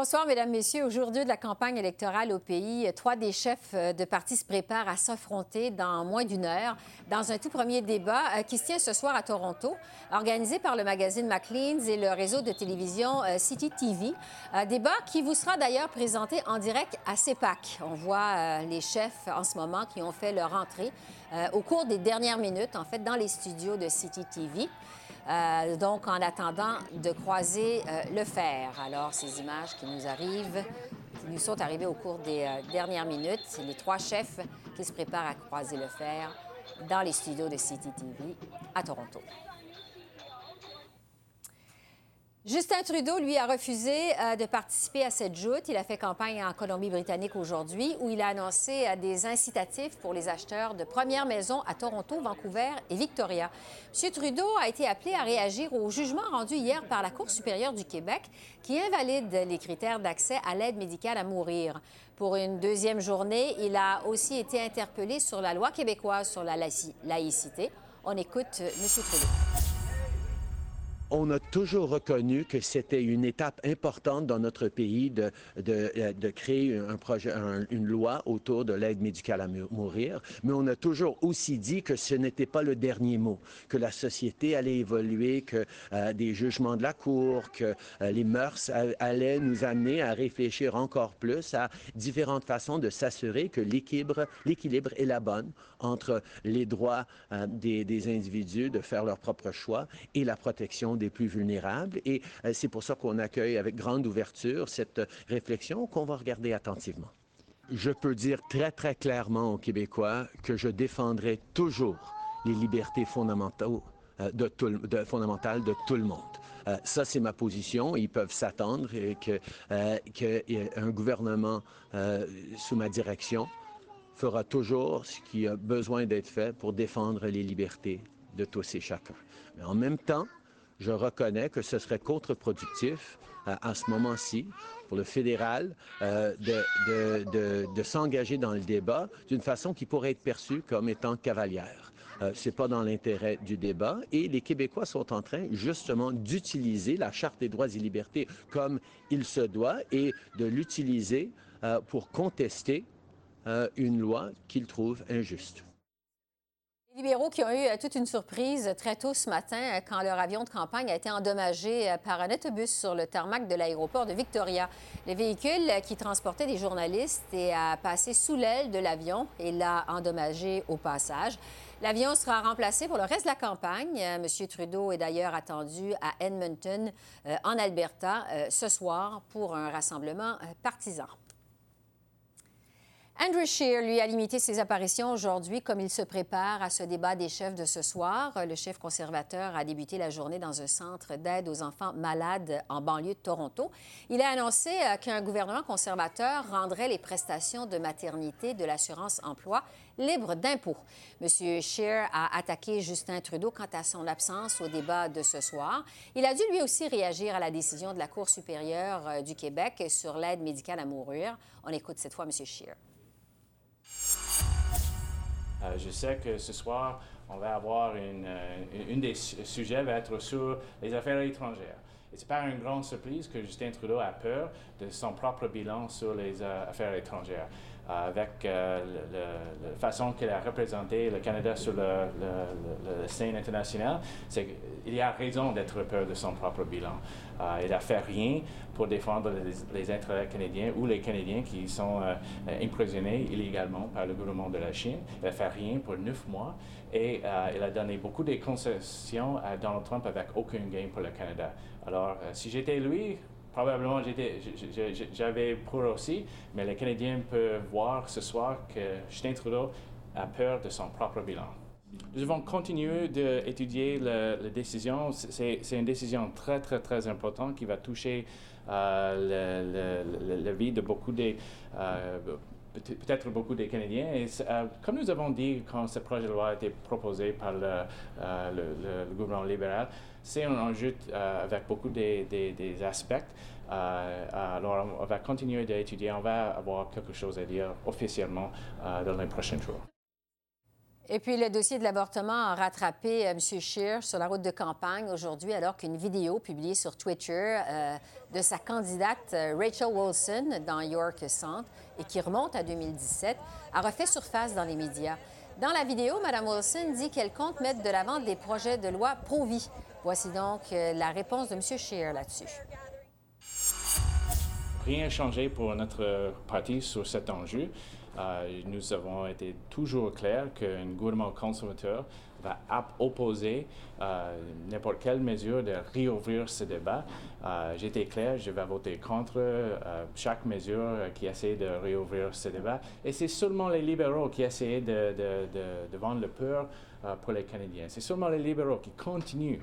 Bonsoir, Mesdames, Messieurs. Aujourd'hui de la campagne électorale au pays, trois des chefs euh, de partis se préparent à s'affronter dans moins d'une heure dans un tout premier débat euh, qui se tient ce soir à Toronto, organisé par le magazine Maclean's et le réseau de télévision euh, City TV. Un débat qui vous sera d'ailleurs présenté en direct à CEPAC. On voit les chefs en ce moment qui ont fait leur entrée au cours des dernières minutes, en fait, dans les studios de City TV. Euh, donc, en attendant de croiser euh, le fer. Alors, ces images qui nous arrivent, qui nous sont arrivées au cours des euh, dernières minutes, c'est les trois chefs qui se préparent à croiser le fer dans les studios de City TV à Toronto. Justin Trudeau, lui, a refusé euh, de participer à cette joute. Il a fait campagne en Colombie-Britannique aujourd'hui, où il a annoncé euh, des incitatifs pour les acheteurs de premières maisons à Toronto, Vancouver et Victoria. M. Trudeau a été appelé à réagir au jugement rendu hier par la Cour supérieure du Québec, qui invalide les critères d'accès à l'aide médicale à mourir. Pour une deuxième journée, il a aussi été interpellé sur la loi québécoise sur la laïcité. On écoute euh, M. Trudeau on a toujours reconnu que c'était une étape importante dans notre pays de, de, de créer un projet, une loi autour de l'aide médicale à mourir, mais on a toujours aussi dit que ce n'était pas le dernier mot, que la société allait évoluer, que euh, des jugements de la Cour, que euh, les mœurs allaient nous amener à réfléchir encore plus à différentes façons de s'assurer que l'équilibre, l'équilibre est la bonne entre les droits euh, des, des individus de faire leur propre choix et la protection des plus vulnérables. Et euh, c'est pour ça qu'on accueille avec grande ouverture cette réflexion qu'on va regarder attentivement. Je peux dire très, très clairement aux Québécois que je défendrai toujours les libertés euh, fondamentales de tout le monde. Euh, ça, c'est ma position. Ils peuvent s'attendre que, qu'un gouvernement sous ma direction fera toujours ce qui a besoin d'être fait pour défendre les libertés de tous et chacun. Mais en même temps, je reconnais que ce serait contre-productif euh, à ce moment-ci pour le fédéral euh, de, de, de, s'engager dans le débat d'une façon qui pourrait être perçue comme étant cavalière. Euh, c'est pas dans l'intérêt du débat et les Québécois sont en train justement d'utiliser la Charte des droits et libertés comme il se doit et de l'utiliser euh, pour contester une loi qu'ils trouvent injuste libéraux qui ont eu euh, toute une surprise très tôt ce matin euh, quand leur avion de campagne a été endommagé euh, par un autobus sur le tarmac de l'aéroport de Victoria. Le véhicule qui transportait des journalistes est passé sous l'aile de l'avion et l'a endommagé au passage. L'avion sera remplacé pour le reste de la campagne. M. Trudeau est d'ailleurs attendu à Edmonton, en Alberta, ce soir pour un rassemblement partisan. Andrew Scheer, lui, a limité ses apparitions aujourd'hui comme il se prépare à ce débat des chefs de ce soir. Le chef conservateur a débuté la journée dans un centre d'aide aux enfants malades en banlieue de Toronto. Il a annoncé euh, qu'un gouvernement conservateur rendrait les prestations de maternité de l'assurance emploi libres d'impôts. M. Scheer a attaqué Justin Trudeau quant à son absence au débat de ce soir. Il a dû lui aussi réagir à la décision de la Cour supérieure euh, du Québec sur l'aide médicale à mourir. On écoute cette fois M. Scheer. Euh, je sais que ce soir, on va avoir une, euh, des sujets va être sur les affaires étrangères. Et ce n'est pas une grande surprise que Justin Trudeau a peur de son propre bilan sur les euh, affaires étrangères. Avec la façon qu'il a représenté le Canada sur le, scène internationale, c'est qu'il y a raison d'être peur de son propre bilan. il n'a fait rien pour défendre les, intérêts canadiens ou les Canadiens qui sont emprisonnés illégalement par le gouvernement de la Chine. Il n'a fait rien pour neuf mois et il a donné beaucoup de concessions à Donald Trump avec aucun gain pour le Canada. Alors, euh, si j'étais lui, probablement j'avais pour aussi, mais les Canadiens peuvent voir ce soir que Justin Trudeau a peur de son propre bilan. Nous devons continuer d'étudier la, décision. C'est une décision très, très, très importante qui va toucher euh, la vie de beaucoup de euh, peut-être beaucoup des Canadiens. Et comme nous avons dit quand ce projet de loi a été proposé par le, gouvernement libéral, c'est un enjeu avec beaucoup des, aspects. alors, on va continuer d'étudier, on va avoir quelque chose à dire officiellement dans les prochains jours. Et puis, le dossier de l'avortement a rattrapé euh, M. Scheer sur la route de campagne aujourd'hui, alors qu'une vidéo publiée sur Twitter euh, de sa candidate euh, Rachel Wilson dans York Centre et qui remonte à 2017 a refait surface dans les médias. Dans la vidéo, Mme Wilson dit qu'elle compte mettre de l'avant des projets de loi pro-vie. Voici donc la réponse de M. Scheer là-dessus. Rien changé pour notre parti sur cet enjeu. Euh, nous avons été toujours clairs qu'un gouvernement conservateur va opposer euh, n'importe quelle mesure de réouvrir ce débat. Euh, J'étais clair, je vais voter contre chaque mesure qui essaie de réouvrir ce débat. Et c'est seulement les libéraux qui essaient de, de, de vendre le peur pour les Canadiens. C'est seulement les libéraux qui continuent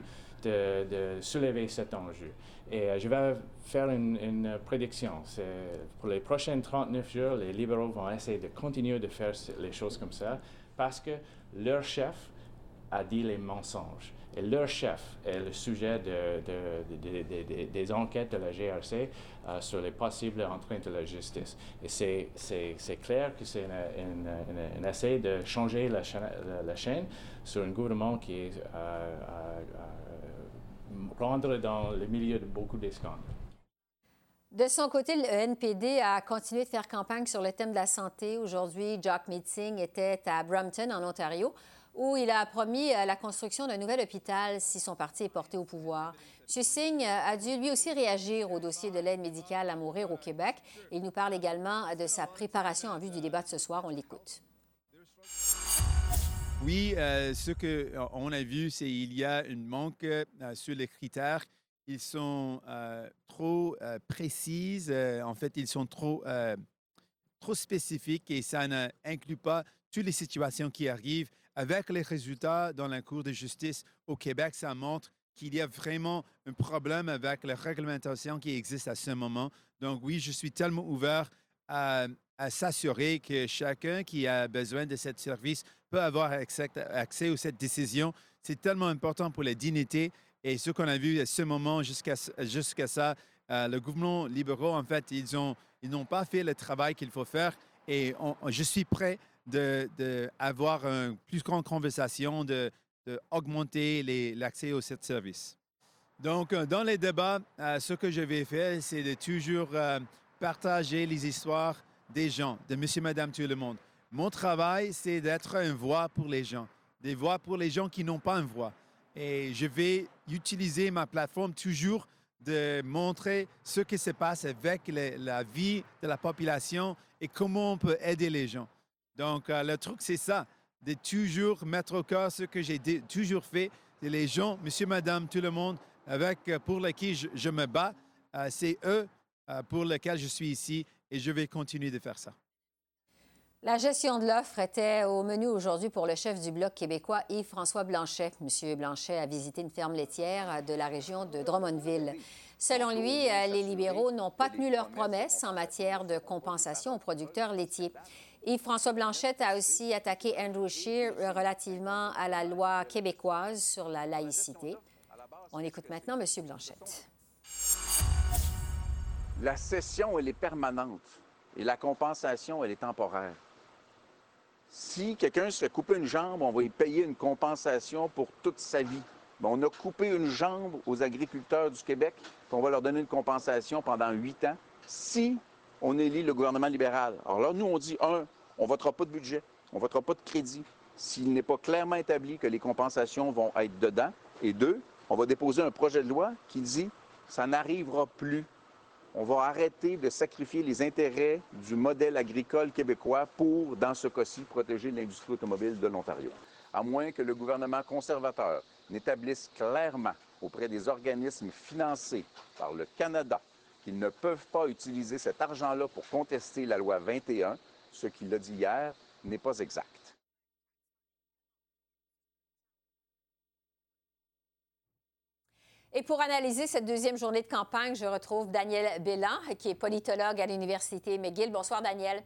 de, soulever cet enjeu. Et euh, je vais faire une, prédiction. Pour les prochains 39 jours, les libéraux vont essayer de continuer de faire les choses comme ça parce que leur chef a dit les mensonges. Et leur chef est le sujet de, des enquêtes de la GRC euh, sur les possibles entraînes de la justice. Et c'est clair que c'est un essai de changer la, la, chaîne sur un gouvernement qui est euh, rendre dans le milieu de beaucoup de scandales. De son côté, le NPD a continué de faire campagne sur le thème de la santé. Aujourd'hui, Jock Meeting était à Brampton, en Ontario, où il a promis euh, la construction d'un nouvel hôpital si son parti est porté au pouvoir. M. Singh a dû lui aussi réagir au dossier de l'aide médicale à mourir au Québec. Il nous parle également de sa préparation en vue du débat de ce soir. On l'écoute. Oui, euh, ce qu'on a vu, c'est qu'il y a un manque euh, sur les critères. Ils sont euh, trop précises. en fait, ils sont trop, trop spécifiques et ça n'inclut pas toutes les situations qui arrivent. Avec les résultats dans la Cour de justice au Québec, ça montre qu'il y a vraiment un problème avec la réglementation qui existe à ce moment. Donc oui, je suis tellement ouvert à, s'assurer que chacun qui a besoin de ce service peut avoir accès, accès à cette décision. C'est tellement important pour la dignité. Et ce qu'on a vu à ce moment jusqu'à jusqu'à ça, euh, le gouvernement libéraux, en fait, ils n'ont ils pas fait le travail qu'il faut faire. Et je suis prêt d'avoir de, une plus grande conversation, d'augmenter l'accès au service. Donc, euh, dans les débats, euh, ce que je vais faire, c'est de toujours partager les histoires des gens, de monsieur, madame, tout le monde. Mon travail, c'est d'être une voix pour les gens, des voix pour les gens qui n'ont pas une voix. Et je vais utiliser ma plateforme toujours de montrer ce qui se passe avec la vie de la population et comment on peut aider les gens. Donc, euh, le truc, c'est ça, de toujours mettre au cœur ce que j'ai toujours fait. C'est les gens, monsieur, madame, tout le monde, avec, euh, pour lesquels je, me bats, euh, c'est eux pour lesquels je suis ici et je vais continuer de faire ça. La gestion de l'offre était au menu aujourd'hui pour le chef du Bloc québécois, Yves-François Blanchet. Monsieur Blanchet a visité une ferme laitière de la région de Drummondville. Selon lui, les libéraux n'ont pas tenu leurs promesses en matière de compensation aux producteurs laitiers. Yves-François Blanchet a aussi attaqué Andrew Scheer relativement à la loi québécoise sur la laïcité. On écoute maintenant Monsieur Blanchet. La session, elle est permanente et la compensation, elle est temporaire. Si quelqu'un se fait couper une jambe, on va lui payer une compensation pour toute sa vie. on a coupé une jambe aux agriculteurs du Québec, puis on va leur donner une compensation pendant huit ans si on élit le gouvernement libéral. Alors là, nous, on dit, un, on ne votera pas de budget, on ne votera pas de crédit s'il n'est pas clairement établi que les compensations vont être dedans. Et deux, on va déposer un projet de loi qui dit, ça n'arrivera plus on va arrêter de sacrifier les intérêts du modèle agricole québécois pour, dans ce cas-ci, protéger l'industrie automobile de l'Ontario. À moins que le gouvernement conservateur n'établisse clairement auprès des organismes financés par le Canada qu'ils ne peuvent pas utiliser cet argent-là pour contester la loi 21, ce qu'il a dit hier n'est pas exact. Et pour analyser cette deuxième journée de campagne, je retrouve Daniel Bélan, qui est politologue à l'Université McGill. Bonsoir, Daniel.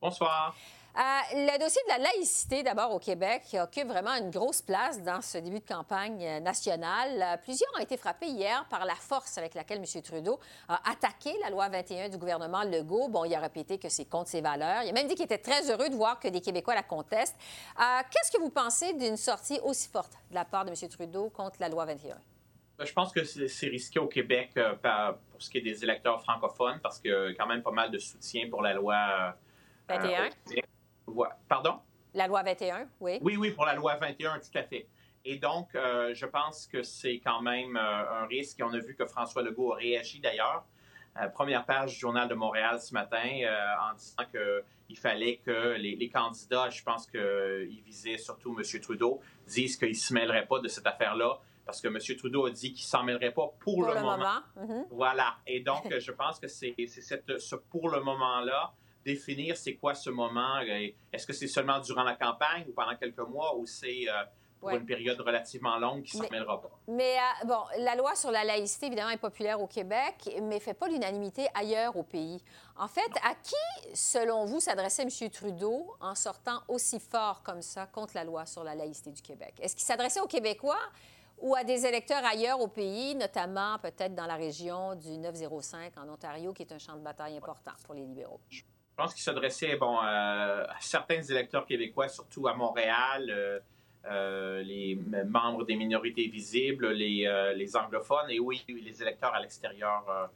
Bonsoir. Euh, le dossier de la laïcité, d'abord au Québec, occupe vraiment une grosse place dans ce début de campagne euh, nationale. Euh, plusieurs ont été frappés hier par la force avec laquelle M. Trudeau a attaqué la loi 21 du gouvernement Legault. Bon, il a répété que c'est contre ses valeurs. Il a même dit qu'il était très heureux de voir que des Québécois la contestent. Qu'est-ce que vous pensez d'une sortie aussi forte de la part de M. Trudeau contre la loi 21? Ben, je pense que c'est risqué au Québec pour ce qui est des électeurs francophones parce qu'il y a quand même pas mal de soutien pour la loi 21. Pardon? La loi 21, oui. Oui, oui, pour la loi 21, tout à fait. Et donc, euh, je pense que c'est quand même euh, un risque. on a vu que François Legault a réagi d'ailleurs. Euh, première page du Journal de Montréal ce matin en disant qu'il fallait que les, candidats, je pense qu'ils visaient surtout M. Trudeau, disent qu'ils ne se mêleraient pas de cette affaire-là parce que M. Trudeau a dit qu'il ne s'en mêlerait pas pour, le, moment. Mhm. Voilà. Et donc, je pense que c'est ce pour le moment-là définir c'est quoi ce moment. Euh, est-ce que c'est seulement durant la campagne ou pendant quelques mois ou c'est euh, pour une période relativement longue qui ne s'en mêlera pas? Mais euh, bon, la loi sur la laïcité, évidemment, est populaire au Québec, mais ne fait pas l'unanimité ailleurs au pays. En fait, à qui, selon vous, s'adressait M. Trudeau en sortant aussi fort comme ça contre la loi sur la laïcité du Québec? Est-ce qu'il s'adressait aux Québécois? ou à des électeurs ailleurs au pays, notamment peut-être dans la région du 905 en Ontario, qui est un champ de bataille important pour les libéraux? Je pense qu'il s'adressait bon, euh, à certains électeurs québécois, surtout à Montréal, euh, euh, les membres des minorités visibles, les, les, anglophones et oui, les électeurs à l'extérieur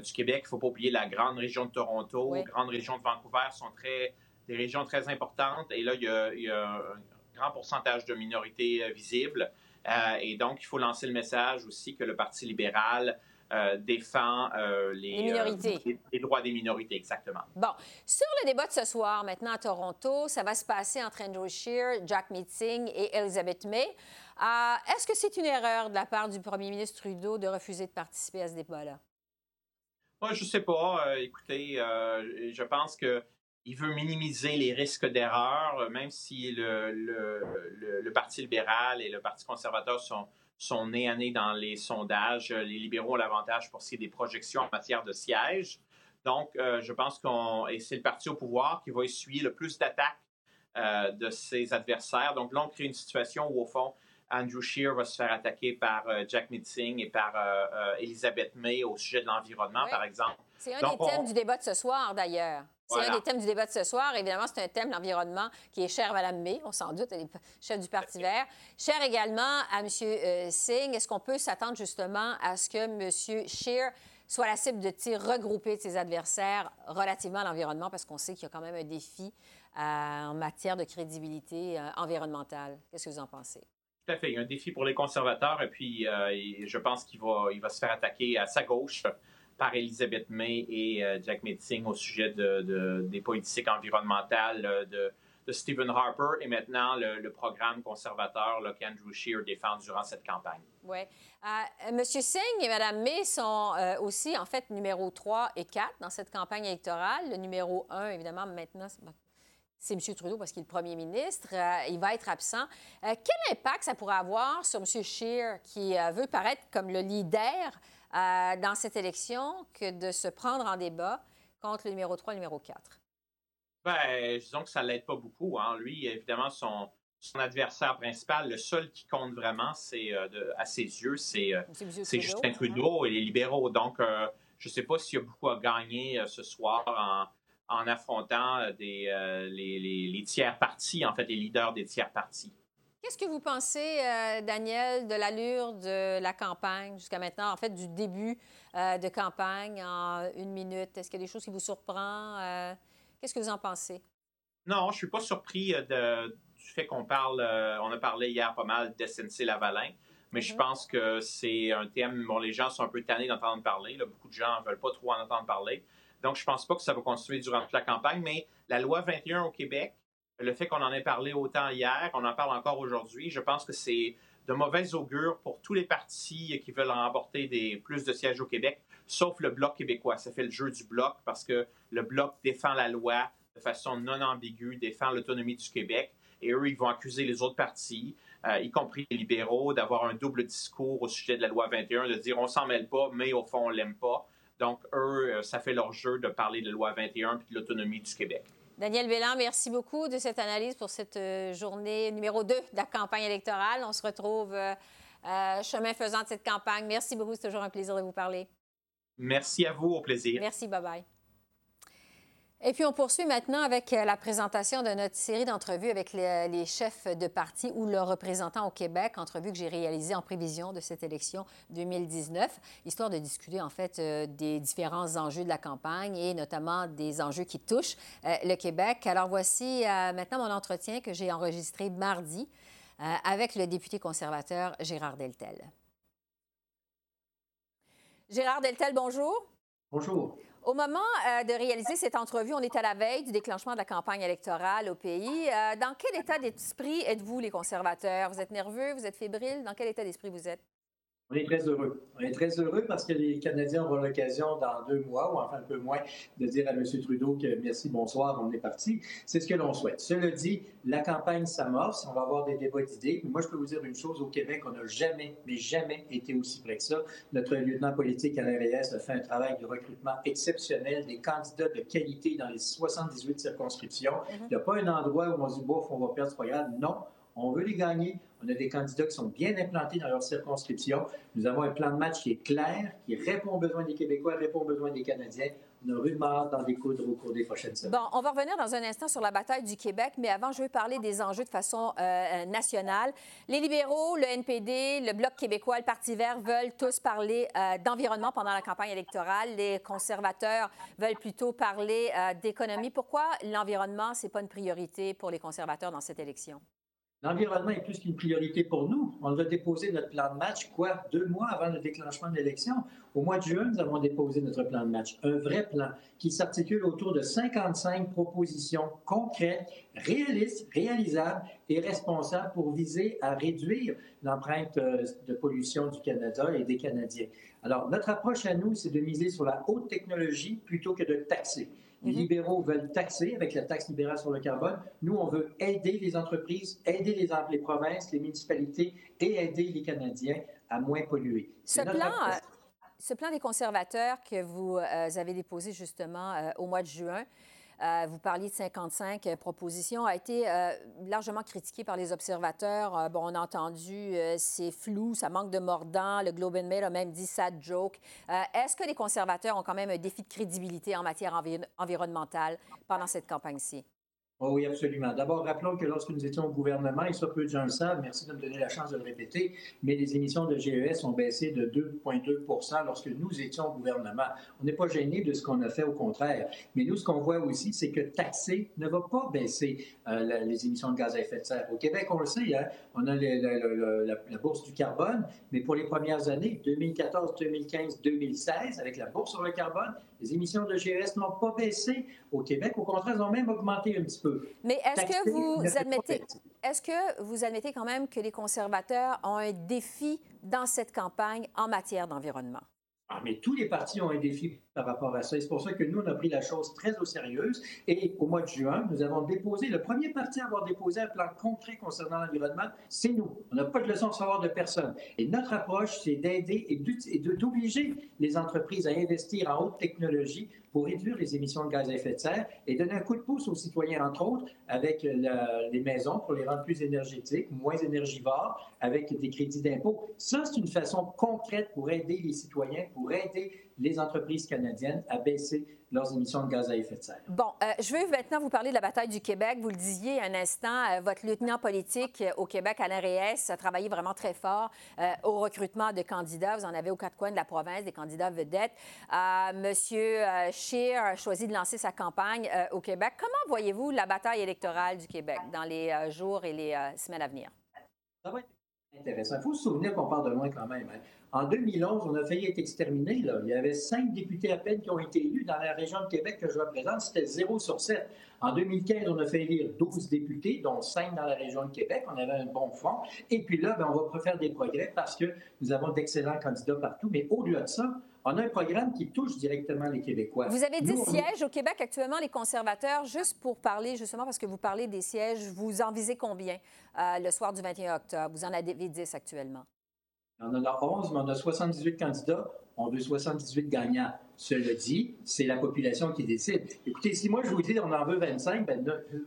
du Québec. Il ne faut pas oublier la grande région de Toronto, la grande région de Vancouver sont très, des régions très importantes. Et là, il y a, il y a un grand pourcentage de minorités visibles. et donc, il faut lancer le message aussi que le Parti libéral euh, défend euh, les, euh, les, droits des minorités, exactement. Bon, sur le débat de ce soir, maintenant à Toronto, ça va se passer entre Andrew Scheer, Jack Meeting et Elizabeth May. Est-ce que c'est une erreur de la part du premier ministre Trudeau de refuser de participer à ce débat-là? Moi, je ne sais pas. écoutez, je pense que il veut minimiser les risques d'erreur, même si le, le, le, Parti libéral et le Parti conservateur sont, sont nés à nez dans les sondages. Les libéraux ont l'avantage pour ce qui est des projections en matière de sièges. Donc, euh, je pense qu'on et c'est le parti au pouvoir qui va essuyer le plus d'attaques euh, de ses adversaires. Donc là, on crée une situation où, au fond, Andrew Scheer va se faire attaquer par euh, Jack Mitzing et par Elizabeth May au sujet de l'environnement, par exemple. C'est un des thèmes du débat de ce soir, d'ailleurs. C'est un des thèmes du débat de ce soir. Évidemment, c'est un thème, l'environnement, qui est cher à Mme May, on s'en doute, elle est chef du Parti vert. Cher également à M. Euh, Singh. Est-ce qu'on peut s'attendre justement à ce que M. Scheer soit la cible de tirs regroupés de ses adversaires relativement à l'environnement, parce qu'on sait qu'il y a quand même un défi euh, en matière de crédibilité euh, environnementale. Qu'est-ce que vous en pensez? Tout à fait. Il y a un défi pour les conservateurs, et puis je pense qu'il va, il va se faire attaquer à sa gauche par Elizabeth May et euh, Jack Metzing au sujet de, des politiques environnementales euh, de, Stephen Harper et maintenant le, programme conservateur qu'Andrew Scheer défend durant cette campagne. Oui. Euh, Monsieur Singh et Mme May sont aussi, en fait, numéro 3 et 4 dans cette campagne électorale. Le numéro 1, évidemment, maintenant, c'est M. Trudeau parce qu'il est le premier ministre. il va être absent. quel impact ça pourrait avoir sur M. Scheer qui veut paraître comme le leader euh, dans cette élection que de se prendre en débat contre le numéro 3 et le numéro 4? Bien, disons que ça ne l'aide pas beaucoup. Hein. Lui, évidemment, son, son adversaire principal, le seul qui compte vraiment, c'est euh, à ses yeux, c'est euh, Justin Trudeau et les libéraux. Donc, je ne sais pas s'il y a beaucoup à gagner ce soir en, en affrontant des, les, les, les, tiers partis, en fait, les leaders des tiers partis. Qu'est-ce que vous pensez, euh, Daniel, de l'allure de la campagne jusqu'à maintenant, en fait, du début euh, de campagne en une minute? Est-ce qu'il y a des choses qui vous surprennent? Euh, qu'est-ce que vous en pensez? Non, je ne suis pas surpris du fait qu'on parle, on a parlé hier pas mal d'SNC-Lavalin, mais je mm-hmm. pense que c'est un thème dont les gens sont un peu tannés d'entendre parler. Beaucoup de gens ne veulent pas trop en entendre parler. Donc, je ne pense pas que ça va continuer durant toute la campagne, mais la loi 21 au Québec, le fait qu'on en ait parlé autant hier, qu'on en parle encore aujourd'hui, je pense que c'est de mauvais augure pour tous les partis qui veulent remporter plus de sièges au Québec, sauf le Bloc québécois. Ça fait le jeu du Bloc parce que le Bloc défend la loi de façon non ambiguë, défend l'autonomie du Québec, et eux, ils vont accuser les autres partis, euh, y compris les libéraux, d'avoir un double discours au sujet de la loi 21, de dire on s'en mêle pas, mais au fond, on l'aime pas. Donc, eux, euh, ça fait leur jeu de parler de la loi 21 et de l'autonomie du Québec. Daniel Bélan, merci beaucoup de cette analyse pour cette euh, journée numéro 2 de la campagne électorale. On se retrouve euh, euh, chemin faisant de cette campagne. Merci beaucoup, c'est toujours un plaisir de vous parler. Merci à vous, au plaisir. Merci, bye bye. Et puis, on poursuit maintenant avec euh, la présentation de notre série d'entrevues avec les, chefs de parti ou leurs représentants au Québec, entrevue que j'ai réalisée en prévision de cette élection 2019, histoire de discuter en fait euh, des différents enjeux de la campagne et notamment des enjeux qui touchent euh, le Québec. Alors, voici maintenant mon entretien que j'ai enregistré mardi avec le député conservateur Gérard Deltel. Gérard Deltel, bonjour. Bonjour. Au moment euh, de réaliser cette entrevue, on est à la veille du déclenchement de la campagne électorale au pays. Euh, dans quel état d'esprit êtes-vous, les conservateurs? Vous êtes nerveux? Vous êtes fébrile? Dans quel état d'esprit vous êtes? On est très heureux. On est très heureux parce que les Canadiens auront l'occasion dans deux mois, ou enfin un peu moins, de dire à M. Trudeau que merci, bonsoir, on est parti. C'est ce que l'on souhaite. Cela dit, la campagne s'amorce, on va avoir des débats d'idées. Moi, je peux vous dire une chose, au Québec, on n'a jamais, mais jamais été aussi près que ça. Notre lieutenant politique, Alain Reyes, a fait un travail de recrutement exceptionnel, des candidats de qualité dans les 78 circonscriptions. Mm-hmm. Il n'y a pas un endroit où on se dit, bof, on va perdre ce programme. Non, on veut les gagner. On a des candidats qui sont bien implantés dans leur circonscription. Nous avons un plan de match qui est clair, qui répond aux besoins des Québécois, répond aux besoins des Canadiens. On a dans des découdre au cours des prochaines semaines. Bon, on va revenir dans un instant sur la bataille du Québec, mais avant, je veux parler des enjeux de façon euh, euh, nationale. Les libéraux, le NPD, le Bloc québécois, le Parti vert veulent tous parler euh, d'environnement pendant la campagne électorale. Les conservateurs veulent plutôt parler d'économie. Pourquoi l'environnement, ce n'est pas une priorité pour les conservateurs dans cette élection? L'environnement est plus qu'une priorité pour nous. On va déposer notre plan de match, quoi, deux mois avant le déclenchement de l'élection. Au mois de juin, nous avons déposé notre plan de match. Un vrai plan qui s'articule autour de 55 propositions concrètes, réalistes, réalisables et responsables pour viser à réduire l'empreinte euh, de pollution du Canada et des Canadiens. Alors, notre approche à nous, c'est de miser sur la haute technologie plutôt que de taxer. Les mhm. libéraux veulent taxer avec la taxe libérale sur le carbone. Nous, on veut aider les entreprises, aider les, les provinces, les municipalités et aider les Canadiens à moins polluer. Ce plan, ce plan des conservateurs que vous euh, avez déposé justement euh, au mois de juin, euh, vous parliez de 55 euh, propositions, a été euh, largement critiqué par les observateurs. bon, on a entendu c'est flou, ça manque de mordant. Le Globe and Mail a même dit sad joke. Est-ce que les conservateurs ont quand même un défi de crédibilité en matière environnementale pendant cette campagne-ci? Oh oui, absolument. D'abord, rappelons que lorsque nous étions au gouvernement, et ça peu de gens le savent, merci de me donner la chance de le répéter, mais les émissions de GES ont baissé de 2,2 lorsque nous étions au gouvernement. On n'est pas gêné de ce qu'on a fait, au contraire. Mais nous, ce qu'on voit aussi, c'est que taxer ne va pas baisser euh, les émissions de gaz à effet de serre. Au Québec, on le sait, hein, on a la, bourse du carbone, mais pour les premières années, 2014, 2015, 2016, avec la bourse sur le carbone, les émissions de GES n'ont pas baissé au Québec. Au contraire, elles ont même augmenté un petit peu. Mais est-ce que vous admettez, est-ce que vous admettez quand même que les conservateurs ont un défi dans cette campagne en matière d'environnement? Ah, mais tous les partis ont un défi par rapport à ça. C'est pour ça que nous, on a pris la chose très au sérieux. Et au mois de juin, nous avons déposé, le premier parti à avoir déposé un plan concret concernant l'environnement, c'est nous. On n'a pas de leçon de savoir de personne. Et notre approche, c'est d'aider et d'obliger les entreprises à investir en haute technologie pour réduire les émissions de gaz à effet de serre et donner un coup de pouce aux citoyens, entre autres, avec les maisons pour les rendre plus énergétiques, moins énergivores, avec des crédits d'impôt. Ça, c'est une façon concrète pour aider les citoyens, pour aider les entreprises canadiennes à baisser leurs émissions de gaz à effet de serre. Bon, euh, je vais maintenant vous parler de la bataille du Québec. Vous le disiez un instant, euh, votre lieutenant politique euh, au Québec, Alain Reyes, a travaillé vraiment très fort au recrutement de candidats. Vous en avez aux quatre coins de la province, des candidats vedettes. Monsieur Scheer a choisi de lancer sa campagne au Québec. Comment voyez-vous la bataille électorale du Québec dans les jours et les semaines à venir? Ça va être Il faut se souvenir qu'on parle de loin quand même. Hein. En 2011, on a failli être exterminé. Il y avait cinq députés à peine qui ont été élus dans la région de Québec que je représente. C'était 0 sur 7. En 2015, on a fait élire 12 députés, dont 5 dans la région de Québec. On avait un bon fond. Et puis là, ben, on va faire des progrès parce que nous avons d'excellents candidats partout. Mais au-delà de ça, on a un programme qui touche directement les Québécois. Vous avez 10 sièges au Québec actuellement, les conservateurs. Juste pour parler, justement, parce que vous parlez des sièges, vous en visez combien euh, le soir du 21 octobre? Vous en avez 10 actuellement? On en a 11, mais on a 78 candidats. On veut 78 gagnants. Cela dit, c'est la population qui décide. Écoutez, si moi je vous dis on en veut 25, ben,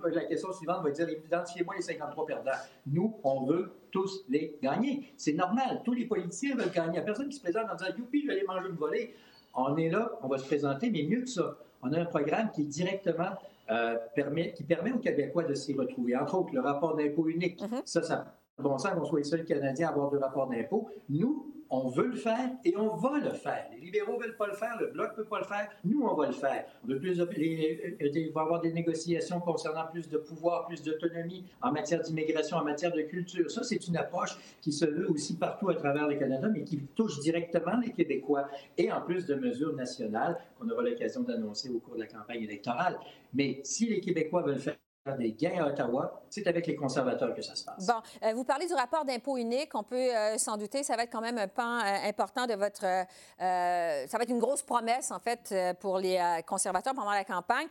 la question suivante va dire identifiez-moi les 53 perdants. Nous, on veut tous les gagner. C'est normal. Tous les politiciens veulent gagner. Il n'y a personne qui se présente en disant Youpi, je vais aller manger une volée. On est là, on va se présenter, mais mieux que ça. On a un programme qui directement euh, permet, qui permet aux Québécois de s'y retrouver. Entre autres, le rapport d'impôt unique. Mm-hmm. Ça, ça bon sens qu'on soit les seuls Canadiens à avoir deux rapports d'impôt. Nous, on veut le faire et on va le faire. Les libéraux ne veulent pas le faire, le Bloc ne peut pas le faire, nous, on va le faire. On plus il va y avoir des négociations concernant plus de pouvoir, plus d'autonomie en matière d'immigration, en matière de culture. Ça, c'est une approche qui se veut aussi partout à travers le Canada, mais qui touche directement les Québécois, et en plus de mesures nationales qu'on aura l'occasion d'annoncer au cours de la campagne électorale. Mais si les Québécois veulent faire des gains à Ottawa, c'est avec les conservateurs que ça se passe. Bon, euh, vous parlez du rapport d'impôt unique. On peut euh, s'en douter, ça va être quand même un pan euh, important de votre. ça va être une grosse promesse, en fait, pour les conservateurs pendant la campagne.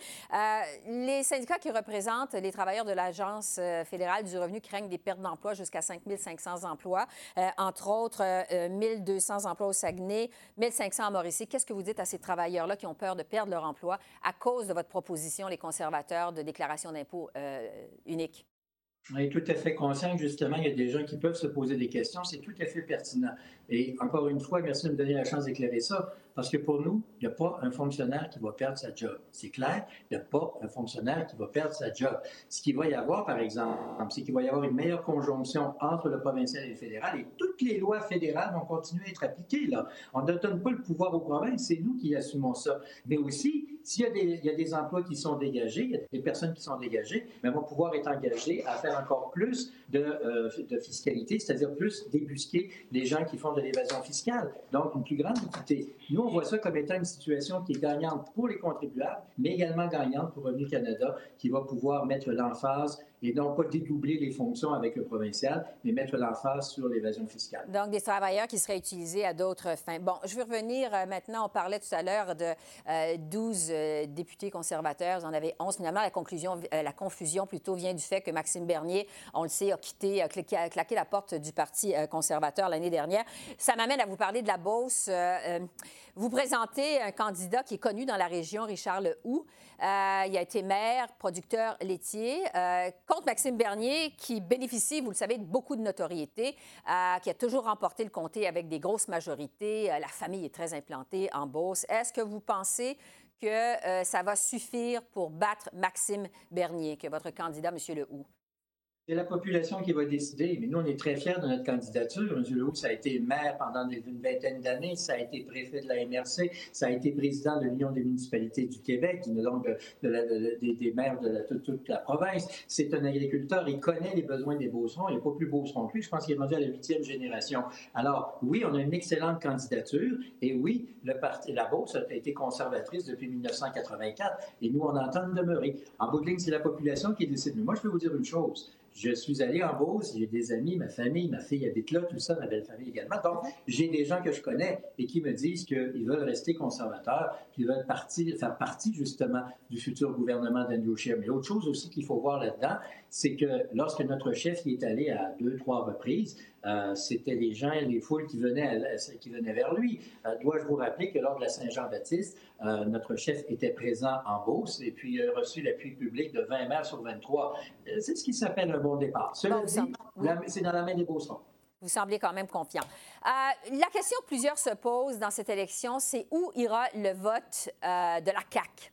les syndicats qui représentent les travailleurs de l'Agence fédérale du revenu craignent des pertes d'emplois jusqu'à 5 500 emplois, entre autres 1 200 emplois au Saguenay, 1 500 à Mauricie. Qu'est-ce que vous dites à ces travailleurs-là qui ont peur de perdre leur emploi à cause de votre proposition, les conservateurs, de déclaration d'impôt euh, unique. On est tout à fait conscient que justement, il y a des gens qui peuvent se poser des questions. C'est tout à fait pertinent. Et encore une fois, merci de me donner la chance d'éclairer ça. Parce que pour nous, il n'y a pas un fonctionnaire qui va perdre sa job. C'est clair, il n'y a pas un fonctionnaire qui va perdre sa job. Ce qu'il va y avoir, par exemple, c'est qu'il va y avoir une meilleure conjonction entre le provincial et le fédéral et toutes les lois fédérales vont continuer à être appliquées. Là. On ne donne pas le pouvoir aux provinces, c'est nous qui assumons ça. Mais aussi, s'il y, a des emplois qui sont dégagés, il y a des personnes qui sont dégagées, mais vont pouvoir être engagées à faire encore plus de, euh, de fiscalité, c'est-à-dire plus débusquer les gens qui font de l'évasion fiscale. Donc, une plus grande équité. Nous, on voit ça comme étant une situation qui est gagnante pour les contribuables, mais également gagnante pour Revenu Canada, qui va pouvoir mettre l'emphase et donc pas dédoubler les fonctions avec le provincial, mais mettre l'emphase sur l'évasion fiscale. Donc, des travailleurs qui seraient utilisés à d'autres fins. Bon, je veux revenir euh, maintenant. On parlait tout à l'heure de 12 euh, euh, députés conservateurs. Vous en avez 11. Finalement, la, conclusion, la confusion plutôt vient du fait que Maxime Bernier, on le sait, a quitté, a, claqué la porte du Parti conservateur l'année dernière. Ça m'amène à vous parler de la Beauce. Vous présentez un candidat qui est connu dans la région, Richard Lehoux. Euh, il a été maire, producteur laitier, euh, contre Maxime Bernier, qui bénéficie, vous le savez, de beaucoup de notoriété, euh, qui a toujours remporté le comté avec des grosses majorités. la famille est très implantée en Beauce. Est-ce que vous pensez que ça va suffire pour battre Maxime Bernier, que votre candidat, M. Lehoux? C'est la population qui va décider. Mais nous, on est très fiers de notre candidature. M. Lehoux, ça a été maire pendant une vingtaine d'années, ça a été préfet de la MRC, ça a été président de l'Union des municipalités du Québec, donc des, maires de toute, la province. C'est un agriculteur, il connaît les besoins des Beaucerons. Il n'est pas plus Beauceron que lui. Je pense qu'il est rendu à la huitième génération. Alors, oui, on a une excellente candidature. Et oui, le parti, la Beauce a été conservatrice depuis 1984. Et nous, on entend demeurer. En bout de ligne, c'est la population qui décide. Mais moi, je peux vous dire une chose. Je suis allé en Beauce, j'ai des amis, ma famille, ma fille habite là, tout ça, ma belle famille également. Donc, j'ai des gens que je connais et qui me disent qu'ils veulent rester conservateurs, qu'ils veulent partir, faire partie justement du futur gouvernement d'Andrew Scheer. Mais l'autre chose aussi qu'il faut voir là-dedans, c'est que lorsque notre chef y est allé à deux, trois reprises, euh, c'était les gens, les foules qui venaient, qui venaient vers lui. Euh, dois-je vous rappeler que lors de la Saint-Jean-Baptiste, euh, notre chef était présent en Beauce et puis a reçu l'appui public de 20 maires sur 23. c'est ce qui s'appelle un bon départ. Cela dit, c'est dans la main des Beaucerons. Vous semblez quand même confiant. la question que plusieurs se posent dans cette élection, c'est où ira le vote de la CAQ?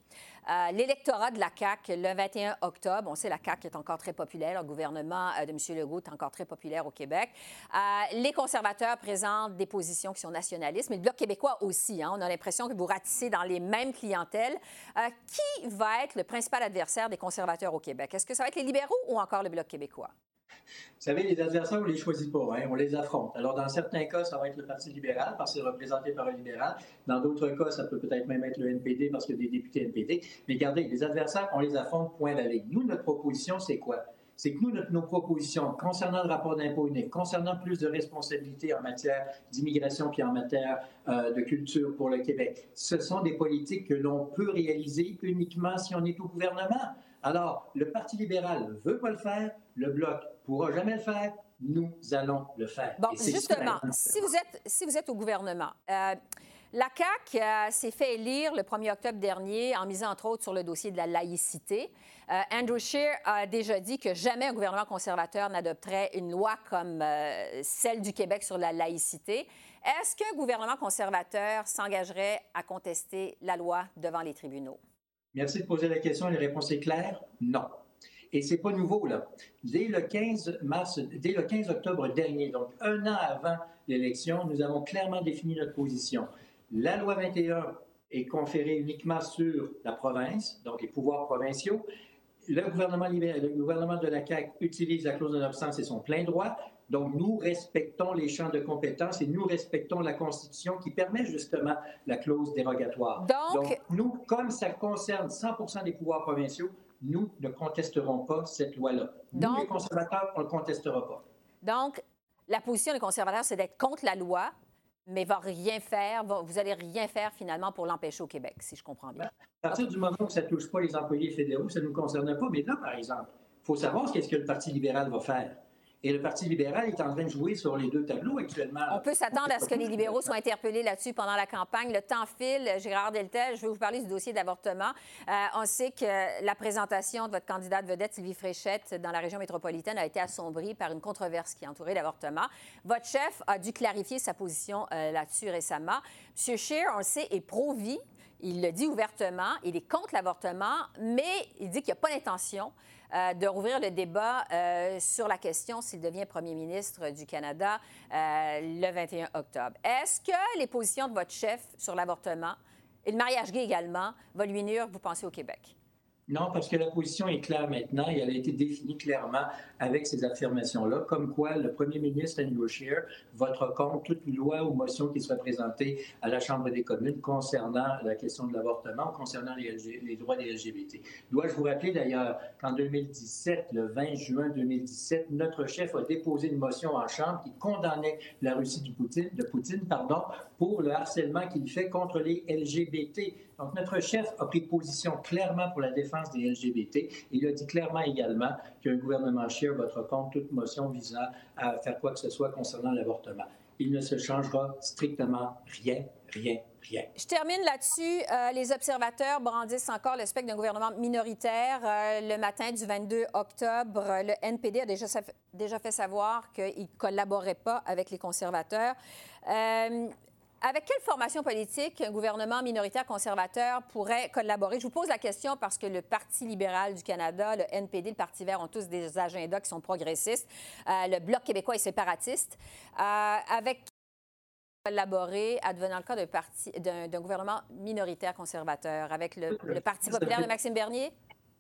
Euh, l'électorat de la CAQ le 21 octobre. On sait la CAQ est encore très populaire. Le gouvernement euh, de M. Legault est encore très populaire au Québec. Euh, les conservateurs présentent des positions qui sont nationalistes, mais le Bloc québécois aussi. Hein. On a l'impression que vous ratissez dans les mêmes clientèles. qui va être le principal adversaire des conservateurs au Québec? Est-ce que ça va être les libéraux ou encore le Bloc québécois? Vous savez, les adversaires, on ne les choisit pas, hein, on les affronte. Alors, dans certains cas, ça va être le Parti libéral parce que c'est représenté par un libéral. Dans d'autres cas, ça peut peut-être même être le NPD parce qu'il y a des députés NPD. Mais regardez, les adversaires, on les affronte point la. Nous, notre proposition, c'est quoi? c'est que nous, nos propositions concernant le rapport d'impôt unique, concernant plus de responsabilités en matière d'immigration puis en matière euh, de culture pour le Québec, ce sont des politiques que l'on peut réaliser uniquement si on est au gouvernement. Alors, le Parti libéral ne veut pas le faire, le Bloc pourra jamais le faire, nous allons le faire. Bon, justement, si vous, êtes, si vous êtes au gouvernement, euh, la CAQ euh, s'est fait élire le 1er octobre dernier en misant entre autres sur le dossier de la laïcité. Euh, Andrew Scheer a déjà dit que jamais un gouvernement conservateur n'adopterait une loi comme celle du Québec sur la laïcité. Est-ce qu'un gouvernement conservateur s'engagerait à contester la loi devant les tribunaux? Merci de poser la question. La réponse est claire, non. Et c'est pas nouveau, là. Dès le 15 mars, dès le 15 octobre dernier, donc un an avant l'élection, nous avons clairement défini notre position. La loi 21 est conférée uniquement sur la province, donc les pouvoirs provinciaux. Le gouvernement, de la CAQ utilise la clause de l'absence et son plein droit. Donc, nous respectons les champs de compétences et nous respectons la Constitution qui permet justement la clause dérogatoire. Donc nous, comme ça concerne 100 des pouvoirs provinciaux, nous ne contesterons pas cette loi-là. Nous, les conservateurs, on ne le contestera pas. Donc, la position des conservateurs, c'est d'être contre la loi, mais va rien faire, vous allez rien faire finalement pour l'empêcher au Québec, si je comprends bien. À partir du moment où ça ne touche pas les employés fédéraux, ça ne nous concerne pas. Mais là, par exemple, il faut savoir ce que le Parti libéral va faire. Et le Parti libéral est en train de jouer sur les deux tableaux actuellement. On peut s'attendre à ce que les libéraux soient interpellés là-dessus pendant la campagne. Le temps file. Gérard Deltel, je vais vous parler du dossier d'avortement. Euh, on sait que la présentation de votre candidate vedette, Sylvie Fréchette, dans la région métropolitaine a été assombrie par une controverse qui a entouré l'avortement. Votre chef a dû clarifier sa position euh, là-dessus récemment. M. Scheer, on le sait, est pro-vie. Il le dit ouvertement, il est contre l'avortement, mais il dit qu'il n'y a pas d'intention euh, de rouvrir le débat euh, sur la question s'il devient premier ministre du Canada euh, le 21 octobre. Est-ce que les positions de votre chef sur l'avortement et le mariage gay également va lui nuire, vous pensez, au Québec? Non, parce que la position est claire maintenant et elle a été définie clairement avec ces affirmations-là, comme quoi le premier ministre Andrew Scheer votera contre toute loi ou motion qui soit présentée à la Chambre des communes concernant la question de l'avortement, concernant les, droits des LGBT. Dois-je vous rappeler d'ailleurs qu'en 2017, le 20 juin 2017, notre chef a déposé une motion en Chambre qui condamnait la Russie de Poutine pardon, pour le harcèlement qu'il fait contre les LGBT. Donc, notre chef a pris position clairement pour la défense des LGBT. Il a dit clairement également qu'un gouvernement Scheer votera contre toute motion visant à faire quoi que ce soit concernant l'avortement. Il ne se changera strictement rien, rien, rien. Je termine là-dessus. Euh, les observateurs brandissent encore le spectre d'un gouvernement minoritaire. Euh, le matin du 22 octobre, le NPD a déjà, déjà fait savoir qu'il ne collaborait pas avec les conservateurs. Euh, avec quelle formation politique un gouvernement minoritaire conservateur pourrait collaborer? Je vous pose la question parce que le Parti libéral du Canada, le NPD, le Parti vert ont tous des agendas qui sont progressistes. Euh, le Bloc québécois est séparatiste. Euh, avec collaborer, advenant le cas d'un gouvernement minoritaire conservateur, avec le, le Parti populaire de Maxime Bernier?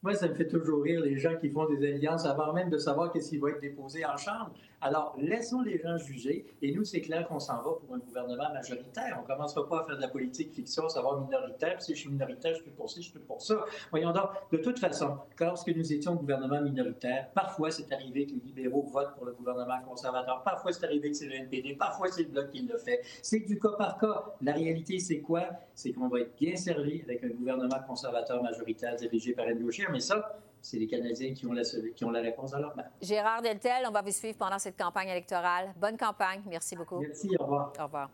Moi, ça me fait toujours rire les gens qui font des alliances avant même de savoir qu'est-ce qui va être déposé en Chambre. Alors, laissons les gens juger. Et nous, c'est clair qu'on s'en va pour un gouvernement majoritaire. On ne commencera pas à faire de la politique fiction, savoir minoritaire. Si je suis minoritaire, je suis pour ci, je suis pour ça. Voyons donc, de toute façon, lorsque nous étions gouvernement minoritaire, parfois c'est arrivé que les libéraux votent pour le gouvernement conservateur. Parfois c'est arrivé que c'est le NPD. Parfois c'est le Bloc qui le fait. C'est du cas par cas. La réalité, c'est quoi? C'est qu'on va être bien servi avec un gouvernement conservateur majoritaire dirigé par Andrew Scheer. Mais ça, c'est les Canadiens qui ont, la, qui ont la réponse à leur main. Gérard Deltel, on va vous suivre pendant cette campagne électorale. Bonne campagne. Merci beaucoup. Merci. Au revoir. Au revoir.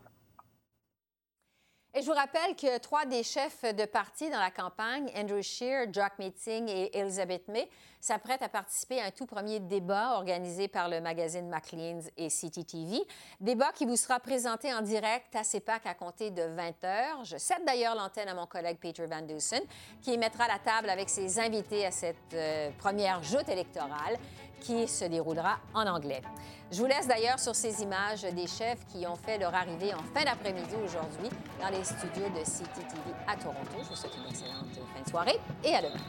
Et je vous rappelle que trois des chefs de parti dans la campagne, Andrew Scheer, Jack Meeting et Elizabeth May, s'apprêtent à participer à un tout premier débat organisé par le magazine Maclean's et CTTV. Débat qui vous sera présenté en direct à CEPAC à compter de 20 heures. Je cède d'ailleurs l'antenne à mon collègue Peter Van Dusen, qui mettra la table avec ses invités à cette euh, première joute électorale qui se déroulera en anglais. Je vous laisse d'ailleurs sur ces images des chefs qui ont fait leur arrivée en fin d'après-midi aujourd'hui dans les studios de CTTV à Toronto. Je vous souhaite une excellente fin de soirée et à demain.